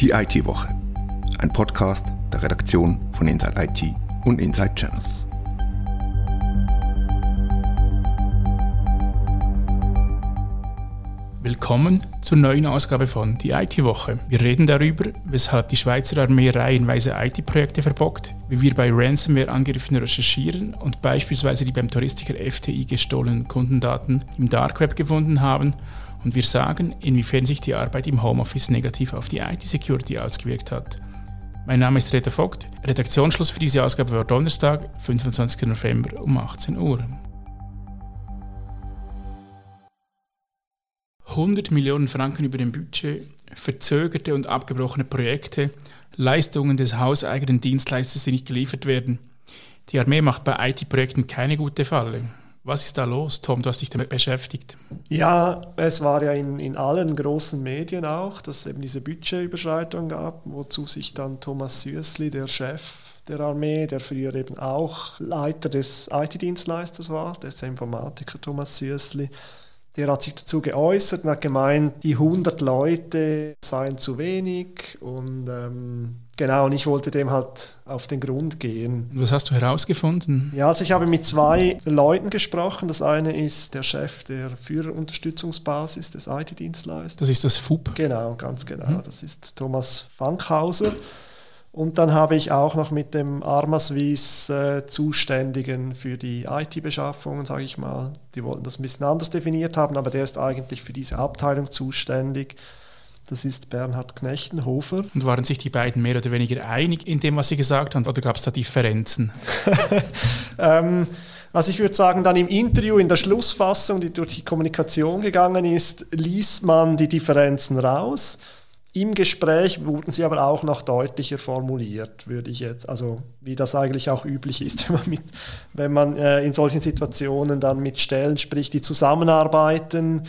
Die IT-Woche. Ein Podcast der Redaktion von Inside IT und Inside Channels. Willkommen zur neuen Ausgabe von Die IT-Woche. Wir reden darüber, weshalb die Schweizer Armee reihenweise IT-Projekte verbockt, wie wir bei Ransomware-Angriffen recherchieren und beispielsweise die beim Touristiker FTI gestohlenen Kundendaten im Dark Web gefunden haben und wir sagen, inwiefern sich die Arbeit im Homeoffice negativ auf die IT-Security ausgewirkt hat. Mein Name ist Rita Vogt. Redaktionsschluss für diese Ausgabe war Donnerstag, 25. November um 18 Uhr. 100 Millionen Franken über dem Budget, verzögerte und abgebrochene Projekte, Leistungen des hauseigenen Dienstleisters, die nicht geliefert werden. Die Armee macht bei IT-Projekten keine gute Falle. Was ist da los, Tom? Du hast dich damit beschäftigt. Ja, es war ja in, in allen großen Medien auch, dass es eben diese Budgetüberschreitung gab, wozu sich dann Thomas Süßli, der Chef der Armee, der früher eben auch Leiter des IT-Dienstleisters war, der ist der Informatiker Thomas Süßli, der hat sich dazu geäußert und hat gemeint, die 100 Leute seien zu wenig und ähm, Genau, und ich wollte dem halt auf den Grund gehen. Was hast du herausgefunden? Ja, also ich habe mit zwei Leuten gesprochen. Das eine ist der Chef der Führerunterstützungsbasis des IT-Dienstleisters. Das ist das FUB? Genau, ganz genau. Mhm. Das ist Thomas Fankhauser. Und dann habe ich auch noch mit dem Armaswies äh, Zuständigen für die IT-Beschaffungen, sage ich mal, die wollten das ein bisschen anders definiert haben, aber der ist eigentlich für diese Abteilung zuständig. Das ist Bernhard Knechtenhofer. Und waren sich die beiden mehr oder weniger einig in dem, was sie gesagt haben, oder gab es da Differenzen? ähm, also ich würde sagen, dann im Interview, in der Schlussfassung, die durch die Kommunikation gegangen ist, ließ man die Differenzen raus. Im Gespräch wurden sie aber auch noch deutlicher formuliert, würde ich jetzt, also wie das eigentlich auch üblich ist, wenn man, mit, wenn man äh, in solchen Situationen dann mit Stellen spricht, die zusammenarbeiten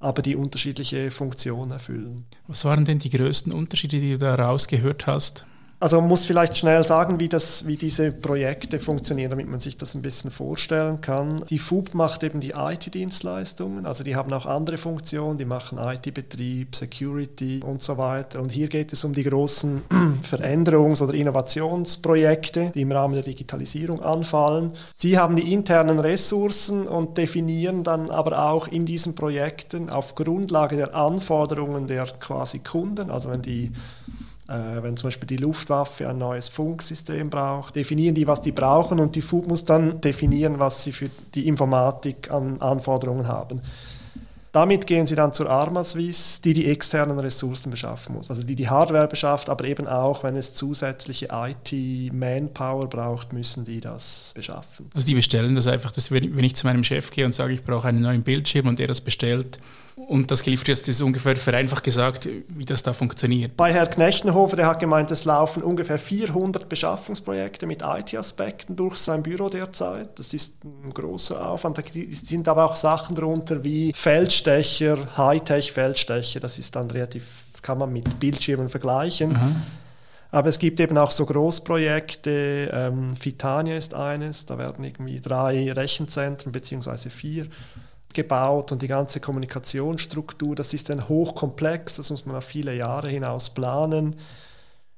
aber die unterschiedliche Funktionen erfüllen. Was waren denn die größten Unterschiede, die du da rausgehört hast? Also man muss vielleicht schnell sagen, wie, das, wie diese Projekte funktionieren, damit man sich das ein bisschen vorstellen kann. Die FUB macht eben die IT-Dienstleistungen, also die haben auch andere Funktionen, die machen IT-Betrieb, Security und so weiter. Und hier geht es um die großen Veränderungs- oder Innovationsprojekte, die im Rahmen der Digitalisierung anfallen. Sie haben die internen Ressourcen und definieren dann aber auch in diesen Projekten auf Grundlage der Anforderungen der quasi Kunden, also wenn die wenn zum Beispiel die Luftwaffe ein neues Funksystem braucht, definieren die, was die brauchen und die FUB muss dann definieren, was sie für die Informatik an Anforderungen haben. Damit gehen sie dann zur Armaswiss, die die externen Ressourcen beschaffen muss, also die die Hardware beschafft, aber eben auch, wenn es zusätzliche IT-Manpower braucht, müssen die das beschaffen. Also die bestellen das einfach, dass wenn ich zu meinem Chef gehe und sage, ich brauche einen neuen Bildschirm und der das bestellt, und das geliefert ist, ist ungefähr vereinfacht gesagt, wie das da funktioniert. Bei Herrn Knechtenhofer, der hat gemeint, es laufen ungefähr 400 Beschaffungsprojekte mit IT-Aspekten durch sein Büro derzeit. Das ist ein großer Aufwand. Da sind aber auch Sachen drunter wie Feldstecher, Hightech-Feldstecher. Das ist dann relativ, kann man mit Bildschirmen vergleichen. Aha. Aber es gibt eben auch so Großprojekte, ähm, Fitania ist eines, da werden irgendwie drei Rechenzentren beziehungsweise vier gebaut und die ganze Kommunikationsstruktur, das ist dann hochkomplex, das muss man auf viele Jahre hinaus planen.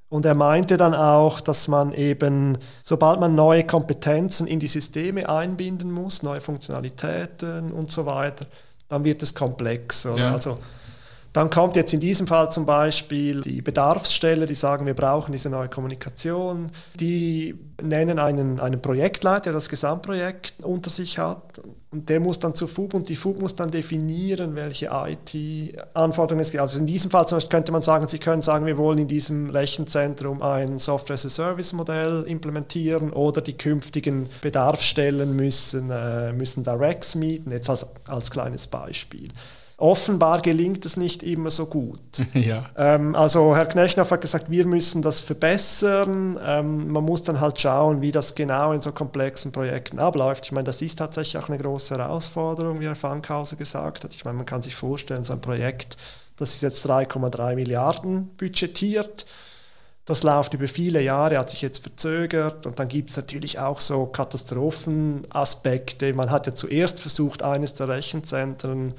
Und er meinte dann auch, dass man eben, sobald man neue Kompetenzen in die Systeme einbinden muss, neue Funktionalitäten und so weiter, dann wird es komplex. Ja. Also dann kommt jetzt in diesem Fall zum Beispiel die Bedarfsstelle, die sagen, wir brauchen diese neue Kommunikation. Die nennen einen, einen Projektleiter, der das Gesamtprojekt unter sich hat. Und der muss dann zur FUB und die FUB muss dann definieren, welche IT-Anforderungen es gibt. Also in diesem Fall zum Beispiel könnte man sagen, Sie können sagen, wir wollen in diesem Rechenzentrum ein Software-as-a-Service-Modell implementieren oder die künftigen Bedarfsstellen müssen, äh, müssen da Racks mieten, jetzt als, als kleines Beispiel. Offenbar gelingt es nicht immer so gut. Ja. Ähm, also Herr Knechnoff hat gesagt, wir müssen das verbessern. Ähm, man muss dann halt schauen, wie das genau in so komplexen Projekten abläuft. Ich meine, das ist tatsächlich auch eine große Herausforderung, wie Herr Fankhauser gesagt hat. Ich meine, man kann sich vorstellen, so ein Projekt, das ist jetzt 3,3 Milliarden budgetiert. Das läuft über viele Jahre, hat sich jetzt verzögert und dann gibt es natürlich auch so Katastrophenaspekte. Man hat ja zuerst versucht, eines der Rechenzentren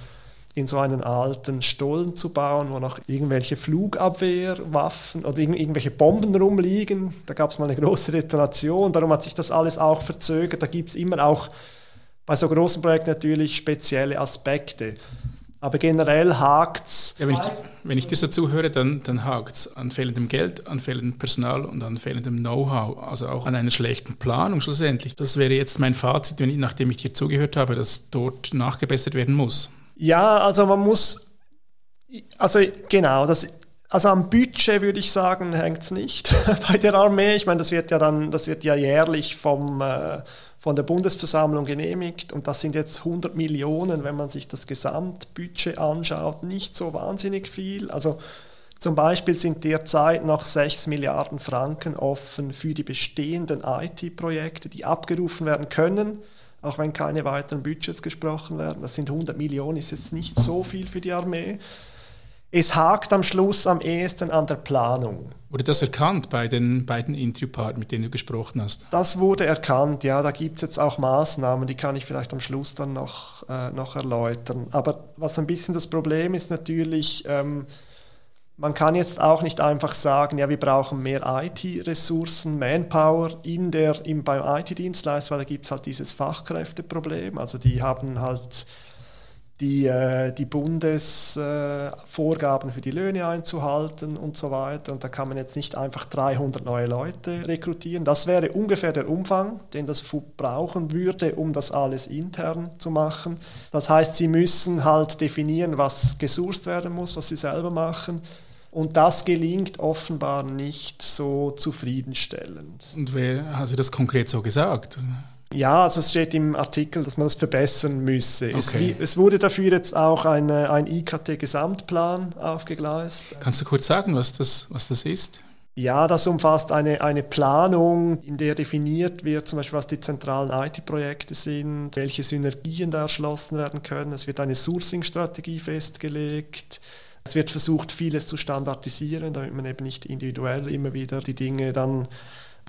in so einen alten Stollen zu bauen, wo noch irgendwelche Flugabwehrwaffen oder irgendwelche Bomben rumliegen. Da gab es mal eine große Detonation, darum hat sich das alles auch verzögert. Da gibt es immer auch bei so großen Projekten natürlich spezielle Aspekte. Aber generell hakt es. Ja, wenn, ich, wenn ich dir so zuhöre, dann, dann hakt es an fehlendem Geld, an fehlendem Personal und an fehlendem Know-how. Also auch an einer schlechten Planung schlussendlich. Das wäre jetzt mein Fazit, wenn, nachdem ich dir zugehört habe, dass dort nachgebessert werden muss. Ja, also man muss. Also genau, das, also am Budget würde ich sagen, hängt es nicht bei der Armee. Ich meine, das wird ja dann, das wird ja jährlich vom. Äh, von der Bundesversammlung genehmigt und das sind jetzt 100 Millionen, wenn man sich das Gesamtbudget anschaut, nicht so wahnsinnig viel. Also zum Beispiel sind derzeit noch 6 Milliarden Franken offen für die bestehenden IT-Projekte, die abgerufen werden können, auch wenn keine weiteren Budgets gesprochen werden. Das sind 100 Millionen, ist jetzt nicht so viel für die Armee. Es hakt am Schluss am ehesten an der Planung. Wurde das erkannt bei den beiden Interviewpartnern, mit denen du gesprochen hast? Das wurde erkannt, ja. Da gibt es jetzt auch Maßnahmen, die kann ich vielleicht am Schluss dann noch, äh, noch erläutern. Aber was ein bisschen das Problem ist natürlich, ähm, man kann jetzt auch nicht einfach sagen, ja, wir brauchen mehr IT-Ressourcen, Manpower in der, im, beim IT-Dienstleister, weil da gibt es halt dieses Fachkräfteproblem. Also die haben halt die, äh, die Bundesvorgaben äh, für die Löhne einzuhalten und so weiter. Und da kann man jetzt nicht einfach 300 neue Leute rekrutieren. Das wäre ungefähr der Umfang, den das FUB brauchen würde, um das alles intern zu machen. Das heißt, sie müssen halt definieren, was gesourced werden muss, was sie selber machen. Und das gelingt offenbar nicht so zufriedenstellend. Und wer hat Sie das konkret so gesagt? Ja, also es steht im Artikel, dass man das verbessern müsse. Okay. Es, es, wurde dafür jetzt auch eine, ein IKT-Gesamtplan aufgegleist. Kannst du kurz sagen, was das, was das ist? Ja, das umfasst eine, eine Planung, in der definiert wird, zum Beispiel, was die zentralen IT-Projekte sind, welche Synergien da erschlossen werden können. Es wird eine Sourcing-Strategie festgelegt. Es wird versucht, vieles zu standardisieren, damit man eben nicht individuell immer wieder die Dinge dann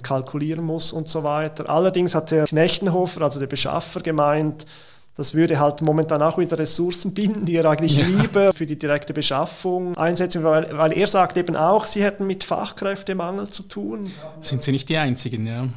kalkulieren muss und so weiter. Allerdings hat der Knechtenhofer, also der Beschaffer, gemeint, das würde halt momentan auch wieder Ressourcen binden, die er eigentlich ja. lieber für die direkte Beschaffung einsetzen, weil, weil er sagt eben auch, sie hätten mit Fachkräftemangel zu tun. Sind sie nicht die Einzigen, ja?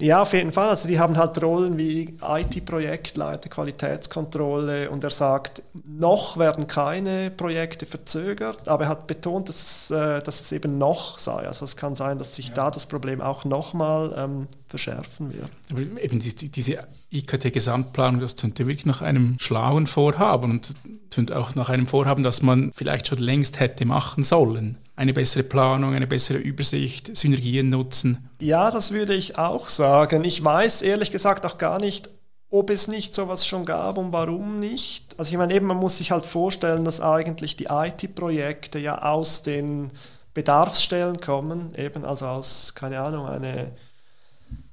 Ja, auf jeden Fall. Also die haben halt Rollen wie IT-Projektleiter, Qualitätskontrolle und er sagt, noch werden keine Projekte verzögert, aber er hat betont, dass, äh, dass es eben noch sei. Also es kann sein, dass sich ja. da das Problem auch nochmal ähm, verschärfen wird. Aber eben die, diese IKT-Gesamtplanung, das tönt wirklich nach einem schlauen Vorhaben und tönt auch nach einem Vorhaben, das man vielleicht schon längst hätte machen sollen eine bessere Planung, eine bessere Übersicht, Synergien nutzen? Ja, das würde ich auch sagen. Ich weiß ehrlich gesagt auch gar nicht, ob es nicht sowas schon gab und warum nicht. Also ich meine, eben man muss sich halt vorstellen, dass eigentlich die IT-Projekte ja aus den Bedarfsstellen kommen, eben also aus, keine Ahnung, eine,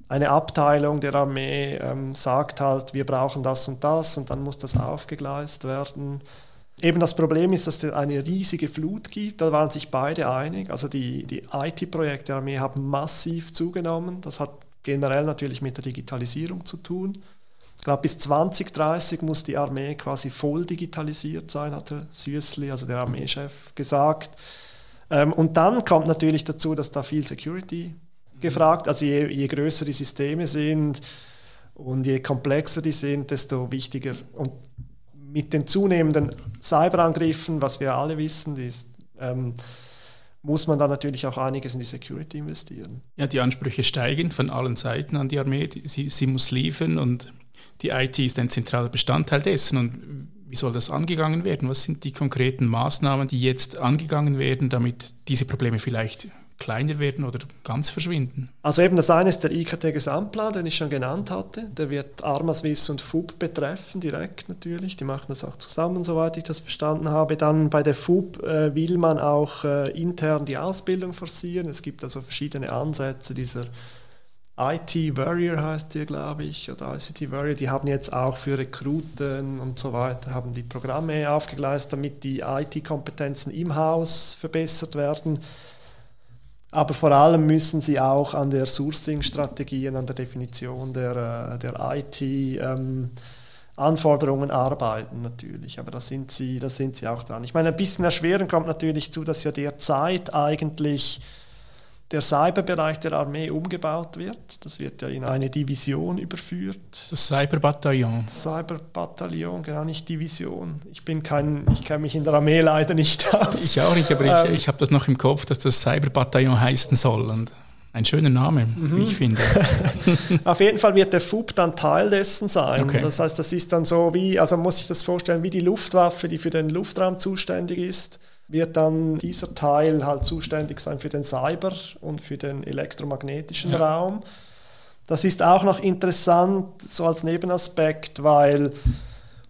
eine Abteilung der Armee ähm, sagt halt, wir brauchen das und das und dann muss das aufgegleist werden. Eben das Problem ist, dass es eine riesige Flut gibt. Da waren sich beide einig. Also die, die IT-Projekte der Armee haben massiv zugenommen. Das hat generell natürlich mit der Digitalisierung zu tun. Ich glaube, bis 2030 muss die Armee quasi voll digitalisiert sein, hat der Süßli, also der Armeechef, gesagt. Ähm, und dann kommt natürlich dazu, dass da viel Security gefragt, also je, je größer die Systeme sind und je komplexer die sind, desto wichtiger und mit den zunehmenden Cyberangriffen, was wir alle wissen, ist, ähm, muss man da natürlich auch einiges in die Security investieren. Ja, die Ansprüche steigen von allen Seiten an die Armee. Sie, sie muss liefern und die IT ist ein zentraler Bestandteil dessen. Und wie soll das angegangen werden? Was sind die konkreten Maßnahmen, die jetzt angegangen werden, damit diese Probleme vielleicht kleiner werden oder ganz verschwinden? Also eben das eine ist der IKT-Gesamtplan, den ich schon genannt hatte. Der wird Armaswiss und FUB betreffen, direkt natürlich. Die machen das auch zusammen, soweit ich das verstanden habe. Dann bei der FUB äh, will man auch äh, intern die Ausbildung forcieren. Es gibt also verschiedene Ansätze dieser IT Warrior heißt die, glaube ich, oder ICT Warrior, die haben jetzt auch für Rekruten und so weiter, haben die Programme aufgeleistet, damit die IT-Kompetenzen im Haus verbessert werden. Aber vor allem müssen sie auch an der Sourcing-Strategie und an der Definition der, äh, der IT ähm, arbeiten natürlich, aber da sind sie, da sind sie auch dran. Ich meine, ein bisschen erschwerend kommt natürlich zu, dass ja derzeit eigentlich der Cyberbereich der Armee umgebaut wird. Das wird ja in eine Division überführt. Das Cyberbataillon. Cyberbataillon, genau nicht Division. Ich bin kein, ich kenne mich in der Armee leider nicht aus. Ich auch nicht, aber ähm, ich, ich habe das noch im Kopf, dass das Cyberbataillon heißen soll. Und ein schöner Name, mhm. wie ich finde. Auf jeden Fall wird der FUB dann Teil dessen sein. Okay. Das heißt, das ist dann so wie, also muss ich das vorstellen, wie die Luftwaffe, die für den Luftraum zuständig ist wird dann dieser Teil halt zuständig sein für den Cyber und für den elektromagnetischen ja. Raum. Das ist auch noch interessant, so als Nebenaspekt, weil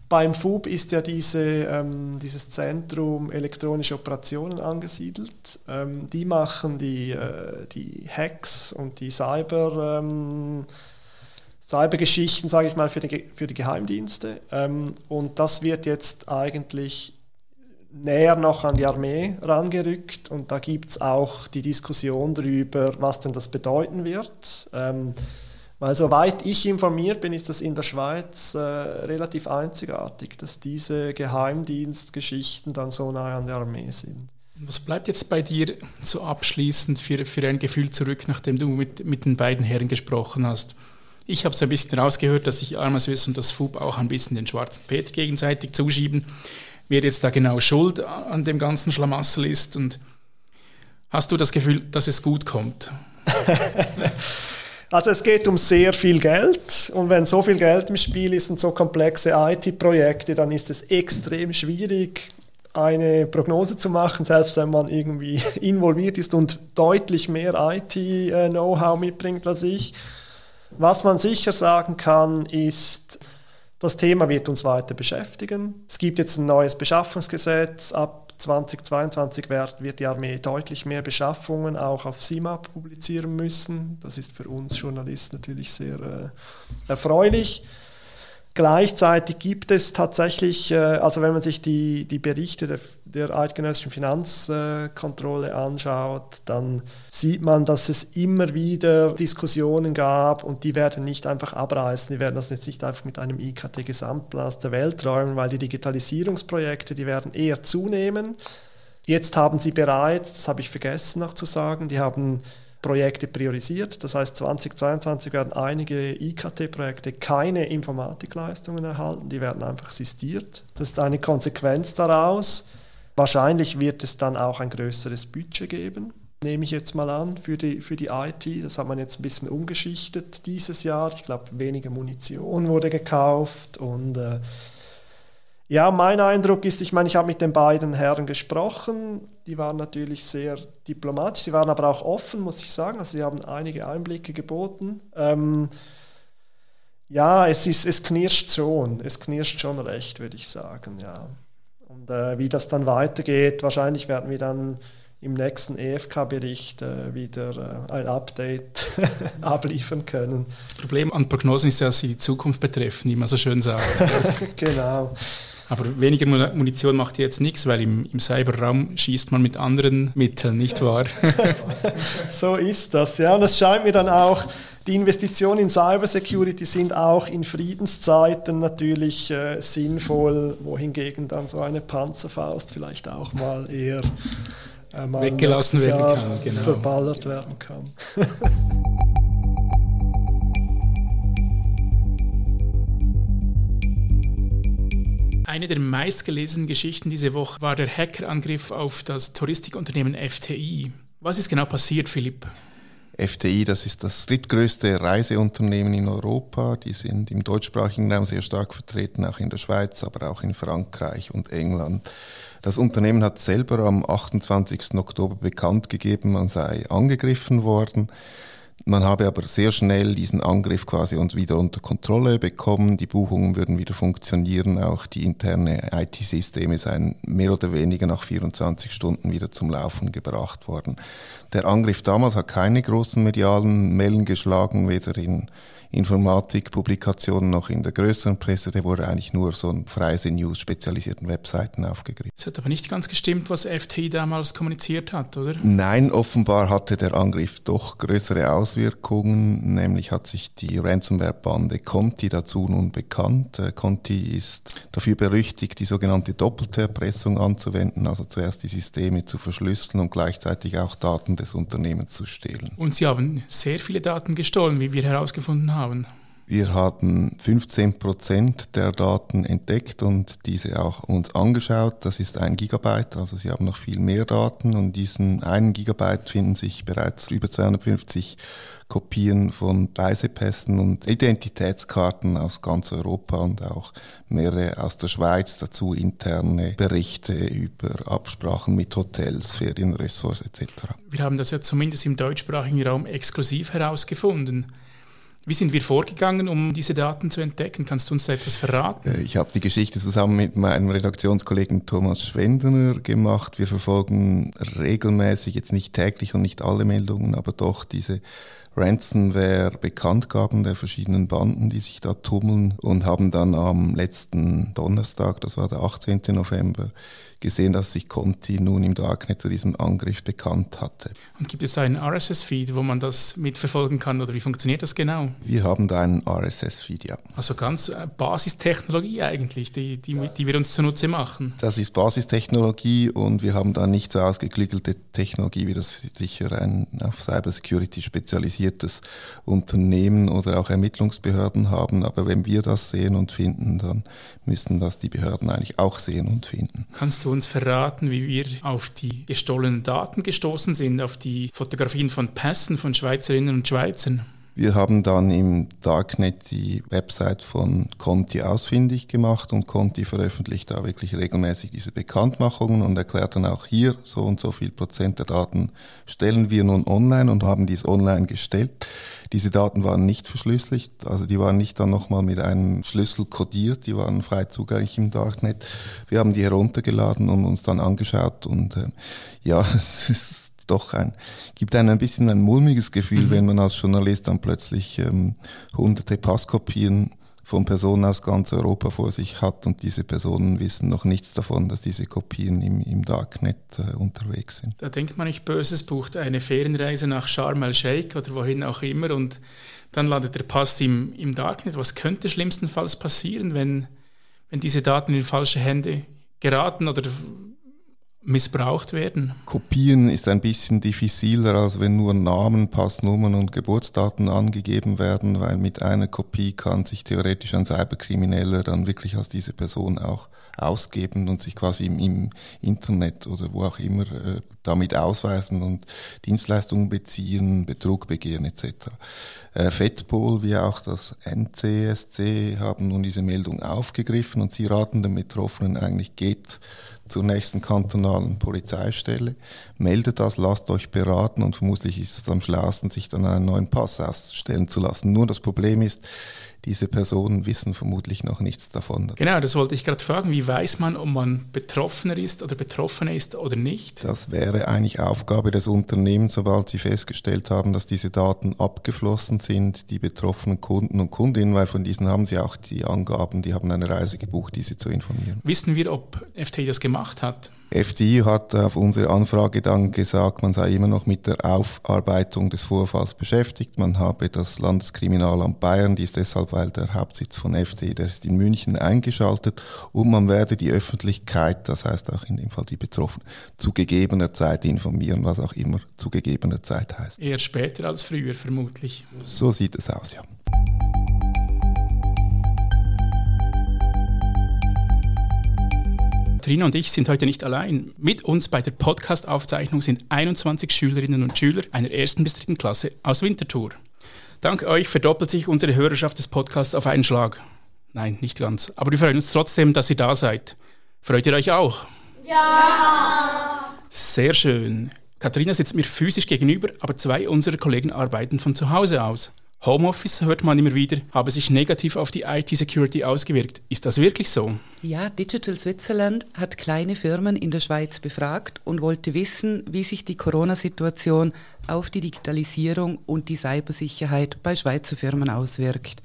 beim FUB ist ja diese, ähm, dieses Zentrum elektronische Operationen angesiedelt. Ähm, die machen die, äh, die Hacks und die Cyber, ähm, Cybergeschichten, sage ich mal, für die, für die Geheimdienste. Ähm, und das wird jetzt eigentlich näher noch an die Armee rangerückt und da gibt es auch die Diskussion darüber, was denn das bedeuten wird. Ähm, weil soweit ich informiert bin, ist das in der Schweiz äh, relativ einzigartig, dass diese Geheimdienstgeschichten dann so nah an der Armee sind. Was bleibt jetzt bei dir so abschließend für, für ein Gefühl zurück, nachdem du mit, mit den beiden Herren gesprochen hast? Ich habe es ein bisschen rausgehört, dass sich Armaswiss und das FUB auch ein bisschen den schwarzen Peter gegenseitig zuschieben wer jetzt da genau schuld an dem ganzen Schlamassel ist und hast du das Gefühl, dass es gut kommt? Also es geht um sehr viel Geld und wenn so viel Geld im Spiel ist und so komplexe IT-Projekte, dann ist es extrem schwierig, eine Prognose zu machen, selbst wenn man irgendwie involviert ist und deutlich mehr IT-Know-how mitbringt als ich. Was man sicher sagen kann, ist, das Thema wird uns weiter beschäftigen. Es gibt jetzt ein neues Beschaffungsgesetz. Ab 2022 wird die Armee deutlich mehr Beschaffungen auch auf CIMAP publizieren müssen. Das ist für uns Journalisten natürlich sehr äh, erfreulich. Gleichzeitig gibt es tatsächlich, äh, also wenn man sich die, die Berichte der, der eidgenössischen Finanzkontrolle anschaut, dann sieht man, dass es immer wieder Diskussionen gab und die werden nicht einfach abreißen, die werden das jetzt nicht einfach mit einem IKT-Gesamtplan aus der Welt räumen, weil die Digitalisierungsprojekte, die werden eher zunehmen. Jetzt haben sie bereits, das habe ich vergessen noch zu sagen, die haben Projekte priorisiert. Das heißt, 2022 werden einige IKT-Projekte keine Informatikleistungen erhalten, die werden einfach sistiert. Das ist eine Konsequenz daraus. Wahrscheinlich wird es dann auch ein größeres Budget geben, nehme ich jetzt mal an, für die, für die IT. Das hat man jetzt ein bisschen umgeschichtet dieses Jahr. Ich glaube, weniger Munition wurde gekauft und äh, ja, mein Eindruck ist, ich meine, ich habe mit den beiden Herren gesprochen. Die waren natürlich sehr diplomatisch, sie waren aber auch offen, muss ich sagen. Also sie haben einige Einblicke geboten. Ähm, ja, es, ist, es knirscht schon, es knirscht schon recht, würde ich sagen, ja. Und äh, wie das dann weitergeht, wahrscheinlich werden wir dann im nächsten EFK-Bericht äh, wieder äh, ein Update abliefern können. Das Problem an Prognosen ist ja, dass sie die Zukunft betreffen, wie man so schön sagt. genau. Aber weniger Munition macht jetzt nichts, weil im, im Cyberraum schießt man mit anderen Mitteln, nicht wahr? so ist das, ja. Und es scheint mir dann auch, die Investitionen in Cybersecurity sind auch in Friedenszeiten natürlich äh, sinnvoll, wohingegen dann so eine Panzerfaust vielleicht auch mal eher äh, mal weggelassen werden kann, genau. verballert werden kann. Eine der meistgelesenen Geschichten diese Woche war der Hackerangriff auf das Touristikunternehmen FTI. Was ist genau passiert, Philipp? FTI, das ist das drittgrößte Reiseunternehmen in Europa. Die sind im deutschsprachigen Raum sehr stark vertreten, auch in der Schweiz, aber auch in Frankreich und England. Das Unternehmen hat selber am 28. Oktober bekannt gegeben, man sei angegriffen worden. Man habe aber sehr schnell diesen Angriff quasi und wieder unter Kontrolle bekommen. Die Buchungen würden wieder funktionieren. Auch die interne IT-Systeme seien mehr oder weniger nach 24 Stunden wieder zum Laufen gebracht worden. Der Angriff damals hat keine großen medialen Mellen geschlagen, weder in Informatikpublikationen noch in der größeren Presse, der wurde eigentlich nur so ein Freise News spezialisierten Webseiten aufgegriffen. Es hat aber nicht ganz gestimmt, was FTI damals kommuniziert hat, oder? Nein, offenbar hatte der Angriff doch größere Auswirkungen, nämlich hat sich die Ransomware-Bande Conti dazu nun bekannt. Äh, Conti ist dafür berüchtigt, die sogenannte doppelte Erpressung anzuwenden, also zuerst die Systeme zu verschlüsseln und gleichzeitig auch Daten des Unternehmens zu stehlen. Und sie haben sehr viele Daten gestohlen, wie wir herausgefunden haben. Wir hatten 15 Prozent der Daten entdeckt und diese auch uns angeschaut. Das ist ein Gigabyte, also Sie haben noch viel mehr Daten und diesen einen Gigabyte finden sich bereits über 250 Kopien von Reisepässen und Identitätskarten aus ganz Europa und auch mehrere aus der Schweiz, dazu interne Berichte über Absprachen mit Hotels, Ferienressorts etc. Wir haben das ja zumindest im deutschsprachigen Raum exklusiv herausgefunden. Wie sind wir vorgegangen, um diese Daten zu entdecken? Kannst du uns da etwas verraten? Äh, ich habe die Geschichte zusammen mit meinem Redaktionskollegen Thomas Schwendener gemacht. Wir verfolgen regelmäßig, jetzt nicht täglich und nicht alle Meldungen, aber doch diese Ransomware-Bekanntgaben der verschiedenen Banden, die sich da tummeln und haben dann am letzten Donnerstag, das war der 18. November, gesehen, dass sich Conti nun im Darknet zu diesem Angriff bekannt hatte. Und gibt es einen RSS-Feed, wo man das mitverfolgen kann oder wie funktioniert das genau? Wir haben da einen RSS-Feed, ja. Also ganz äh, Basistechnologie eigentlich, die, die, die wir uns zunutze machen. Das ist Basistechnologie und wir haben da nicht so ausgeklügelte Technologie, wie das sicher ein auf Cybersecurity spezialisiertes Unternehmen oder auch Ermittlungsbehörden haben. Aber wenn wir das sehen und finden, dann müssten das die Behörden eigentlich auch sehen und finden. Kannst du uns verraten, wie wir auf die gestohlenen Daten gestoßen sind, auf die Fotografien von Pässen von Schweizerinnen und Schweizern? Wir haben dann im Darknet die Website von Conti ausfindig gemacht und Conti veröffentlicht da wirklich regelmäßig diese Bekanntmachungen und erklärt dann auch hier, so und so viel Prozent der Daten stellen wir nun online und haben dies online gestellt. Diese Daten waren nicht verschlüsselt, also die waren nicht dann nochmal mit einem Schlüssel kodiert, die waren frei zugänglich im Darknet. Wir haben die heruntergeladen und uns dann angeschaut und äh, ja, es ist doch ein, gibt einem ein bisschen ein mulmiges Gefühl, mhm. wenn man als Journalist dann plötzlich ähm, hunderte Passkopien von Personen aus ganz Europa vor sich hat und diese Personen wissen noch nichts davon, dass diese Kopien im, im Darknet äh, unterwegs sind. Da denkt man nicht böses, bucht eine Ferienreise nach Sharm el-Sheikh oder wohin auch immer und dann landet der Pass im, im Darknet. Was könnte schlimmstenfalls passieren, wenn, wenn diese Daten in falsche Hände geraten oder missbraucht werden? Kopieren ist ein bisschen diffiziler, als wenn nur Namen, Passnummern und Geburtsdaten angegeben werden, weil mit einer Kopie kann sich theoretisch ein Cyberkrimineller dann wirklich als diese Person auch ausgeben und sich quasi im, im Internet oder wo auch immer äh, damit ausweisen und Dienstleistungen beziehen, Betrug begehen etc. Äh, FEDPOL wie auch das NCSC haben nun diese Meldung aufgegriffen und sie raten den Betroffenen eigentlich geht zur nächsten kantonalen Polizeistelle, meldet das, lasst euch beraten und vermutlich ist es am schlauesten, sich dann einen neuen Pass ausstellen zu lassen. Nur das Problem ist, diese Personen wissen vermutlich noch nichts davon. Genau, das wollte ich gerade fragen. Wie weiß man, ob man Betroffener ist oder Betroffener ist oder nicht? Das wäre eigentlich Aufgabe des Unternehmens, sobald sie festgestellt haben, dass diese Daten abgeflossen sind, die betroffenen Kunden und Kundinnen, weil von diesen haben sie auch die Angaben, die haben eine Reise gebucht, diese zu informieren. Wissen wir, ob FTI das gemacht hat? FDI hat auf unsere Anfrage dann gesagt, man sei immer noch mit der Aufarbeitung des Vorfalls beschäftigt. Man habe das Landeskriminalamt Bayern, die ist deshalb, weil der Hauptsitz von FDI, der ist in München, eingeschaltet und man werde die Öffentlichkeit, das heißt auch in dem Fall die Betroffenen, zu gegebener Zeit informieren, was auch immer zu gegebener Zeit heißt. Eher später als früher vermutlich. So sieht es aus, ja. Trina und ich sind heute nicht allein. Mit uns bei der Podcast-Aufzeichnung sind 21 Schülerinnen und Schüler einer ersten bis dritten Klasse aus Winterthur. Dank euch verdoppelt sich unsere Hörerschaft des Podcasts auf einen Schlag. Nein, nicht ganz. Aber wir freuen uns trotzdem, dass ihr da seid. Freut ihr euch auch? Ja! Sehr schön. Katharina sitzt mir physisch gegenüber, aber zwei unserer Kollegen arbeiten von zu Hause aus. Homeoffice, hört man immer wieder, habe sich negativ auf die IT-Security ausgewirkt. Ist das wirklich so? Ja, Digital Switzerland hat kleine Firmen in der Schweiz befragt und wollte wissen, wie sich die Corona-Situation auf die Digitalisierung und die Cybersicherheit bei Schweizer Firmen auswirkt.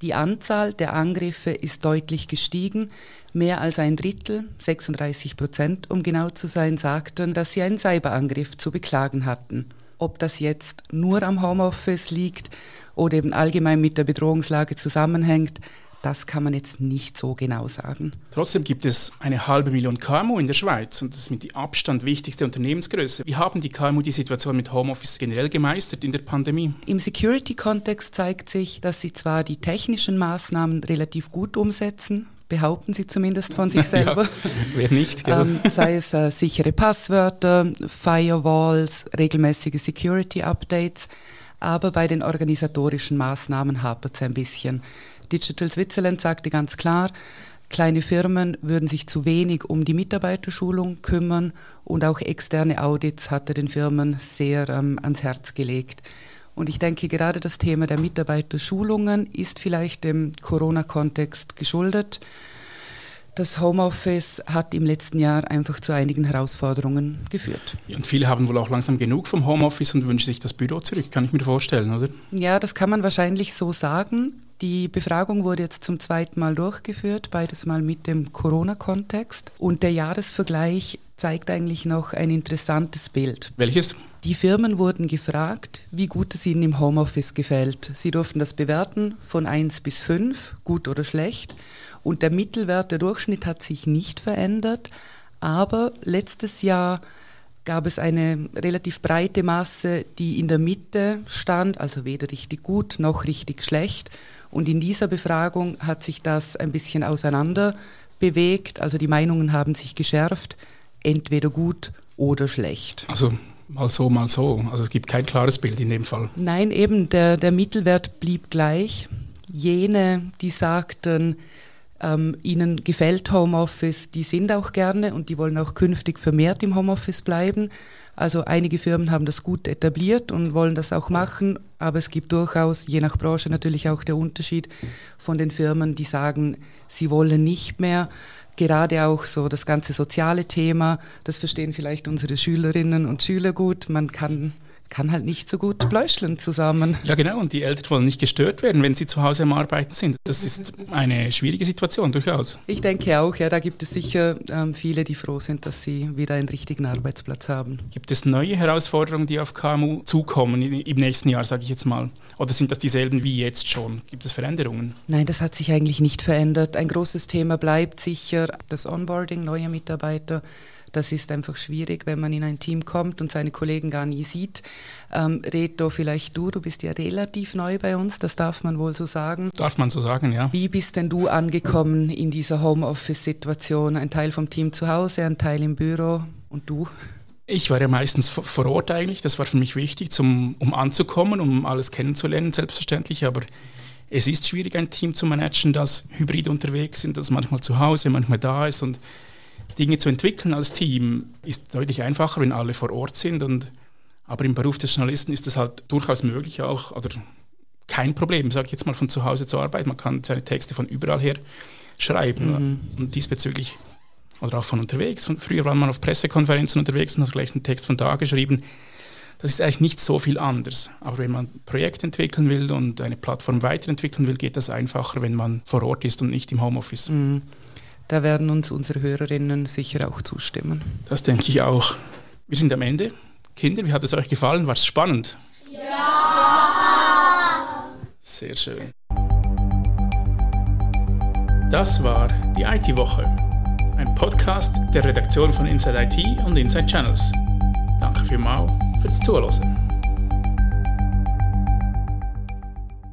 Die Anzahl der Angriffe ist deutlich gestiegen. Mehr als ein Drittel, 36 Prozent um genau zu sein, sagten, dass sie einen Cyberangriff zu beklagen hatten. Ob das jetzt nur am Homeoffice liegt oder eben allgemein mit der Bedrohungslage zusammenhängt, das kann man jetzt nicht so genau sagen. Trotzdem gibt es eine halbe Million KMU in der Schweiz und das ist mit die Abstand wichtigste Unternehmensgröße. Wie haben die KMU die Situation mit Homeoffice generell gemeistert in der Pandemie? Im Security-Kontext zeigt sich, dass sie zwar die technischen Maßnahmen relativ gut umsetzen, behaupten sie zumindest von sich selber. ja, wer nicht, ähm, sei es äh, sichere Passwörter, Firewalls, regelmäßige Security-Updates, aber bei den organisatorischen Maßnahmen hapert es ein bisschen. Digital Switzerland sagte ganz klar, kleine Firmen würden sich zu wenig um die Mitarbeiterschulung kümmern und auch externe Audits hatte den Firmen sehr ähm, ans Herz gelegt. Und ich denke, gerade das Thema der Mitarbeiterschulungen ist vielleicht dem Corona-Kontext geschuldet. Das Homeoffice hat im letzten Jahr einfach zu einigen Herausforderungen geführt. Ja, und viele haben wohl auch langsam genug vom Homeoffice und wünschen sich das Büro zurück, kann ich mir vorstellen, oder? Ja, das kann man wahrscheinlich so sagen. Die Befragung wurde jetzt zum zweiten Mal durchgeführt, beides Mal mit dem Corona-Kontext. Und der Jahresvergleich zeigt eigentlich noch ein interessantes Bild. Welches? Die Firmen wurden gefragt, wie gut es ihnen im Homeoffice gefällt. Sie durften das bewerten von 1 bis 5, gut oder schlecht. Und der Mittelwert, der Durchschnitt hat sich nicht verändert. Aber letztes Jahr gab es eine relativ breite Masse, die in der Mitte stand, also weder richtig gut noch richtig schlecht. Und in dieser Befragung hat sich das ein bisschen auseinander bewegt. Also die Meinungen haben sich geschärft, entweder gut oder schlecht. Also mal so, mal so. Also es gibt kein klares Bild in dem Fall. Nein, eben der, der Mittelwert blieb gleich. Jene, die sagten, ähm, ihnen gefällt Homeoffice, die sind auch gerne und die wollen auch künftig vermehrt im Homeoffice bleiben. Also einige Firmen haben das gut etabliert und wollen das auch machen, aber es gibt durchaus, je nach Branche natürlich auch der Unterschied von den Firmen, die sagen, sie wollen nicht mehr. Gerade auch so das ganze soziale Thema, das verstehen vielleicht unsere Schülerinnen und Schüler gut. Man kann kann halt nicht so gut bläuscheln zusammen. Ja, genau. Und die Eltern wollen nicht gestört werden, wenn sie zu Hause am Arbeiten sind. Das ist eine schwierige Situation durchaus. Ich denke auch, ja. Da gibt es sicher ähm, viele, die froh sind, dass sie wieder einen richtigen Arbeitsplatz haben. Gibt es neue Herausforderungen, die auf KMU zukommen im nächsten Jahr, sage ich jetzt mal? Oder sind das dieselben wie jetzt schon? Gibt es Veränderungen? Nein, das hat sich eigentlich nicht verändert. Ein großes Thema bleibt sicher das Onboarding neuer Mitarbeiter. Das ist einfach schwierig, wenn man in ein Team kommt und seine Kollegen gar nie sieht. Ähm, Reto, vielleicht du, du bist ja relativ neu bei uns, das darf man wohl so sagen. Darf man so sagen, ja. Wie bist denn du angekommen in dieser Homeoffice-Situation? Ein Teil vom Team zu Hause, ein Teil im Büro und du? Ich war ja meistens vor Ort eigentlich, das war für mich wichtig, zum, um anzukommen, um alles kennenzulernen, selbstverständlich, aber es ist schwierig, ein Team zu managen, das hybrid unterwegs sind, das manchmal zu Hause, manchmal da ist und Dinge zu entwickeln als Team ist deutlich einfacher, wenn alle vor Ort sind. Und, aber im Beruf des Journalisten ist es halt durchaus möglich auch, oder kein Problem, sage ich jetzt mal, von zu Hause zu arbeiten. Man kann seine Texte von überall her schreiben. Mhm. Und diesbezüglich, oder auch von unterwegs. Von, früher war man auf Pressekonferenzen unterwegs und hat gleich einen Text von da geschrieben. Das ist eigentlich nicht so viel anders. Aber wenn man ein Projekt entwickeln will und eine Plattform weiterentwickeln will, geht das einfacher, wenn man vor Ort ist und nicht im Homeoffice. Mhm. Da werden uns unsere Hörerinnen sicher auch zustimmen. Das denke ich auch. Wir sind am Ende. Kinder, wie hat es euch gefallen? War es spannend? Ja! Sehr schön. Das war die IT-Woche, ein Podcast der Redaktion von Inside IT und Inside Channels. Danke vielmals fürs Zuhören.